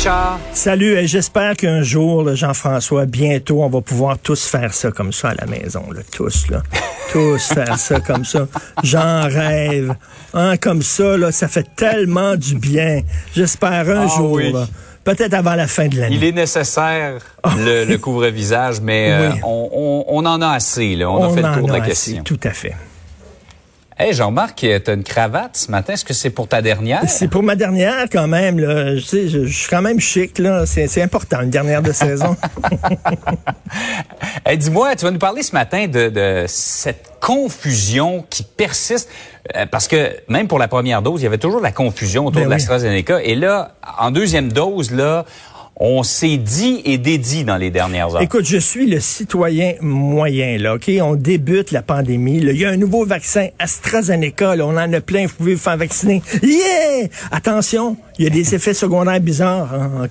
Salut Richard. Salut, et j'espère qu'un jour, Jean-François, bientôt, on va pouvoir tous faire ça comme ça à la maison, là, tous, là. tous faire ça comme ça. J'en rêve. Hein, comme ça, là, ça fait tellement du bien. J'espère un Ah jour, oui. là. Peut-être avant la fin de l'année. Il est nécessaire, le, le couvre-visage, mais euh, on, on- on en a assez. Là. On, a fait le en tour de la assez. Tout à fait. Hey, Jean-Marc, tu as une cravate ce matin. Est-ce que c'est pour ta dernière? C'est pour ma dernière quand même. Là. Je, sais, je, je suis quand même chic. là. C'est important, une dernière de saison. Hey, Dis-moi, tu vas nous parler ce matin de, de cette confusion qui persiste. euh, Parce que même pour la première dose, il y avait toujours la confusion autour Ben de oui. l'AstraZeneca. Et là, en deuxième dose, là, on s'est dit et dédit dans les dernières heures. Écoute, je suis le citoyen moyen, là, OK? On débute la pandémie. Il y a un nouveau vaccin, AstraZeneca, là, on en a plein, vous pouvez vous faire vacciner. Yeah! Attention, il y a des effets secondaires bizarres. hein?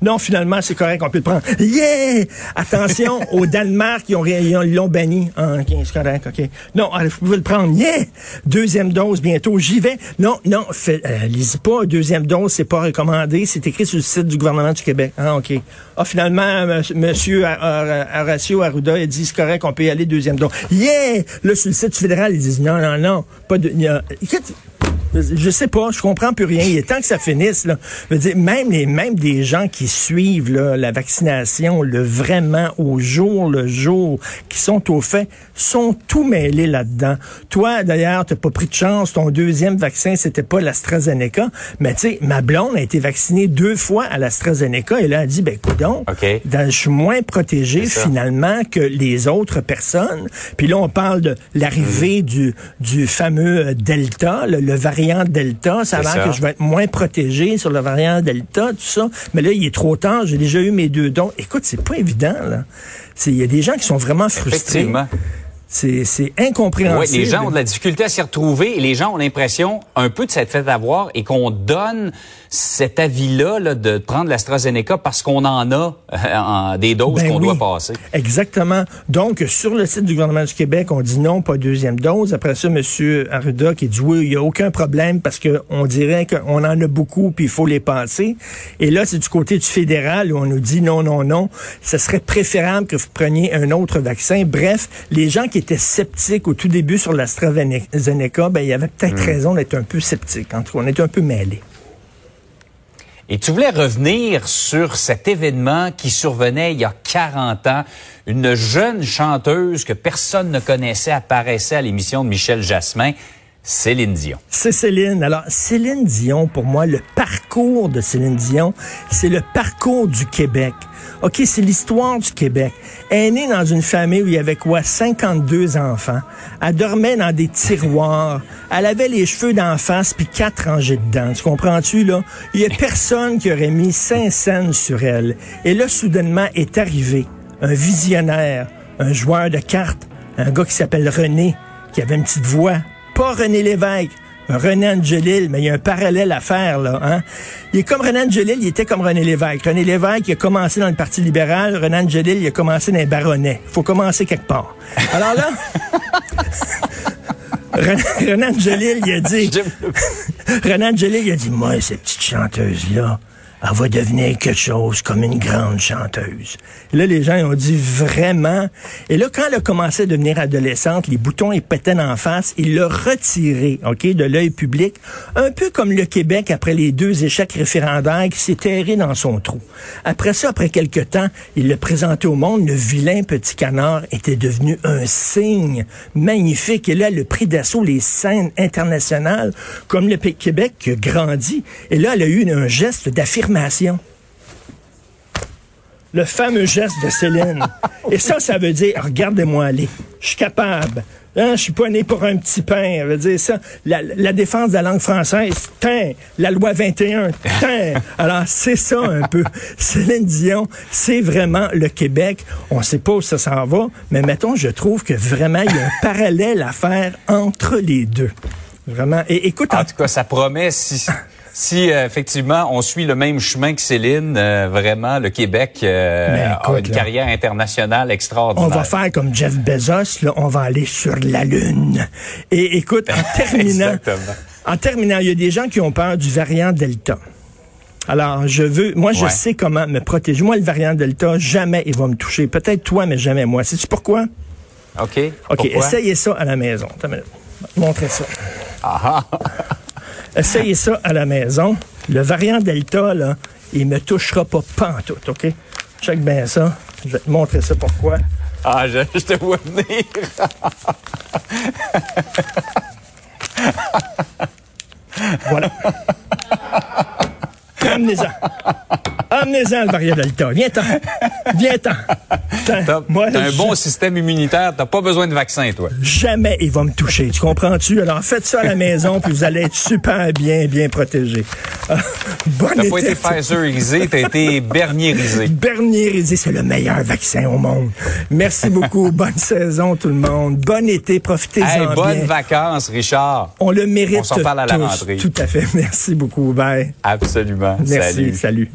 Non, finalement, c'est correct, on peut le prendre. Yeah! Attention, au Danemark, ils ont ils ont- ils l'ont banni. Ah, c'est correct, OK. Non, vous pouvez le prendre. Yeah! Deuxième dose bientôt, j'y vais. Non, non, fait, euh, lisez pas, deuxième dose, c'est pas recommandé. C'est écrit sur le site du gouvernement du Québec. Ah, OK. Ah, finalement, M. Ar- Ar- Horacio Arruda a dit, c'est correct, on peut y aller deuxième dose. Yeah! Là, sur le site fédéral, ils disent, non, non, non, pas de... écoute, je sais pas, je comprends plus rien. Il est temps que ça finisse. Là. Je veux dire, même les, même des gens qui suivent là, la vaccination, le vraiment au jour le jour, qui sont au fait, sont tout mêlés là-dedans. Toi, d'ailleurs, t'as pas pris de chance. Ton deuxième vaccin, c'était pas l'AstraZeneca, mais tu sais, ma blonde a été vaccinée deux fois à l'AstraZeneca et là, elle a dit, ben, coudon, OK. dans- je suis moins protégé C'est ça. finalement que les autres personnes. Puis là, on parle de l'arrivée Mm. du, du fameux Delta, le, le variant Delta. Ça que je vais être moins protégé sur le variant Delta, tout ça. Mais là, il est trop tard. J'ai déjà eu mes deux dons. Écoute, c'est pas évident, là. Il y a des gens qui sont vraiment frustrés. Effectivement. C'est c'est Oui, incompréhensible. les gens ont de la difficulté à s'y retrouver et les gens ont l'impression un peu de s'être fait avoir et qu'on donne cet avis-là là, de prendre l'AstraZeneca parce qu'on en a euh, des doses Ben qu'on oui. doit passer. Exactement. Donc, sur le site du gouvernement du Québec, on dit non, pas deuxième dose. Après ça, M. Arruda qui dit oui, il n'y a aucun problème parce que on dirait qu'on en a beaucoup puis il faut les passer. Et là, c'est du côté du fédéral où on nous dit non, non, non. Ce serait préférable que vous preniez un autre vaccin. Bref, les gens qui étaient sceptiques au tout début sur l'AstraZeneca, ben, il y avait peut-être raison d'être un peu sceptiques. En tout cas, on était un peu mêlés. Et tu voulais revenir sur cet événement qui survenait il y a 40 ans. Une jeune chanteuse que personne ne connaissait apparaissait à l'émission de Michel Jasmin, Céline Dion. C'est Céline. Alors, Céline Dion, pour moi, le parcours de Céline Dion, c'est le parcours du Québec. OK, c'est l'histoire du Québec. Elle est née dans une famille où il y avait quoi? 52 enfants. Elle dormait dans des tiroirs. Elle avait les cheveux d'en face puis quatre rangées dedans. Tu comprends-tu, là? Il y a personne qui aurait mis cinq scènes sur elle. Et là, soudainement, est arrivé un visionnaire, un joueur de cartes, un gars qui s'appelle René, qui avait une petite voix. Pas René Lévesque, René Angelil, mais il y a un parallèle à faire, là. Hein? Il est comme René Angelil, il était comme René Lévesque. René Lévesque, il a commencé dans le Parti libéral. René Angelil, il a commencé dans les baronnets. faut commencer quelque part. Alors là... René, René Angelil, il a dit... René Angelil, il a dit, moi, cette petite chanteuse-là, elle va devenir quelque chose comme une grande chanteuse. Là, les gens ils ont dit vraiment. Et là, quand elle a commencé à devenir adolescente, les boutons ils pétaient en face. Il l'a retiré, ok, de l'œil public, un peu comme le Québec après les deux échecs référendaires qui s'est terré dans son trou. Après ça, après quelque temps, il l'a présenté au monde. Le vilain petit canard était devenu un signe magnifique. Et là, le prix d'assaut, les scènes internationales, comme le Québec qui a grandi. Et là, elle a eu un geste d'affirmation. Le fameux geste de Céline. Et ça, ça veut dire, regardez-moi aller. Je suis capable Hein, je suis pas né pour un petit pain. veut dire ça. La, la, défense de la langue française, tin. La loi 21, tin. Alors, c'est ça un peu. Céline Dion, c'est vraiment le Québec. On sait pas où ça s'en va, mais mettons, je trouve que vraiment, il y a un parallèle à faire entre les deux. Vraiment. Et écoute. En, tout cas, ça promet si. Si euh, effectivement on suit le même chemin que Céline, euh, vraiment le Québec euh, a une carrière internationale extraordinaire. On va faire comme Jeff Bezos, là, on va aller sur la lune. Et écoute, en terminant, en terminant, il y a des gens qui ont peur du variant Delta. Alors, je veux, moi, je sais comment me protéger. Moi, le variant Delta, jamais il va me toucher. Peut-être toi, mais jamais moi. Sais-tu pourquoi? OK. OK, essayez ça à la maison. Montrez ça. Ah, ah. Essayez ça à la maison. Le variant Delta, là, il me touchera pas pantoute, OK? Check bien ça. Je vais te montrer ça pourquoi. Ah, je, je te vois venir. voilà. Amenez-en. Amenez-en le variant Delta. Viens-t'en. Viens-t'en. T'as un bon système immunitaire. T'as pas besoin de vaccin, toi. Jamais il va me toucher. Tu comprends-tu? Alors, faites ça à la maison, puis vous allez être super bien, bien protégé. Ah, t'as pas été Pfizerisé, t'as été Bernierisé. Bernierisé, c'est le meilleur vaccin au monde. Merci beaucoup. bonne saison, tout le monde. Bon été. Profitez-en hey, bonnes vacances, Richard. On le mérite. On s'en parle à la rentrée. Tout à fait. Merci beaucoup. Bye. Absolument. Merci. salut.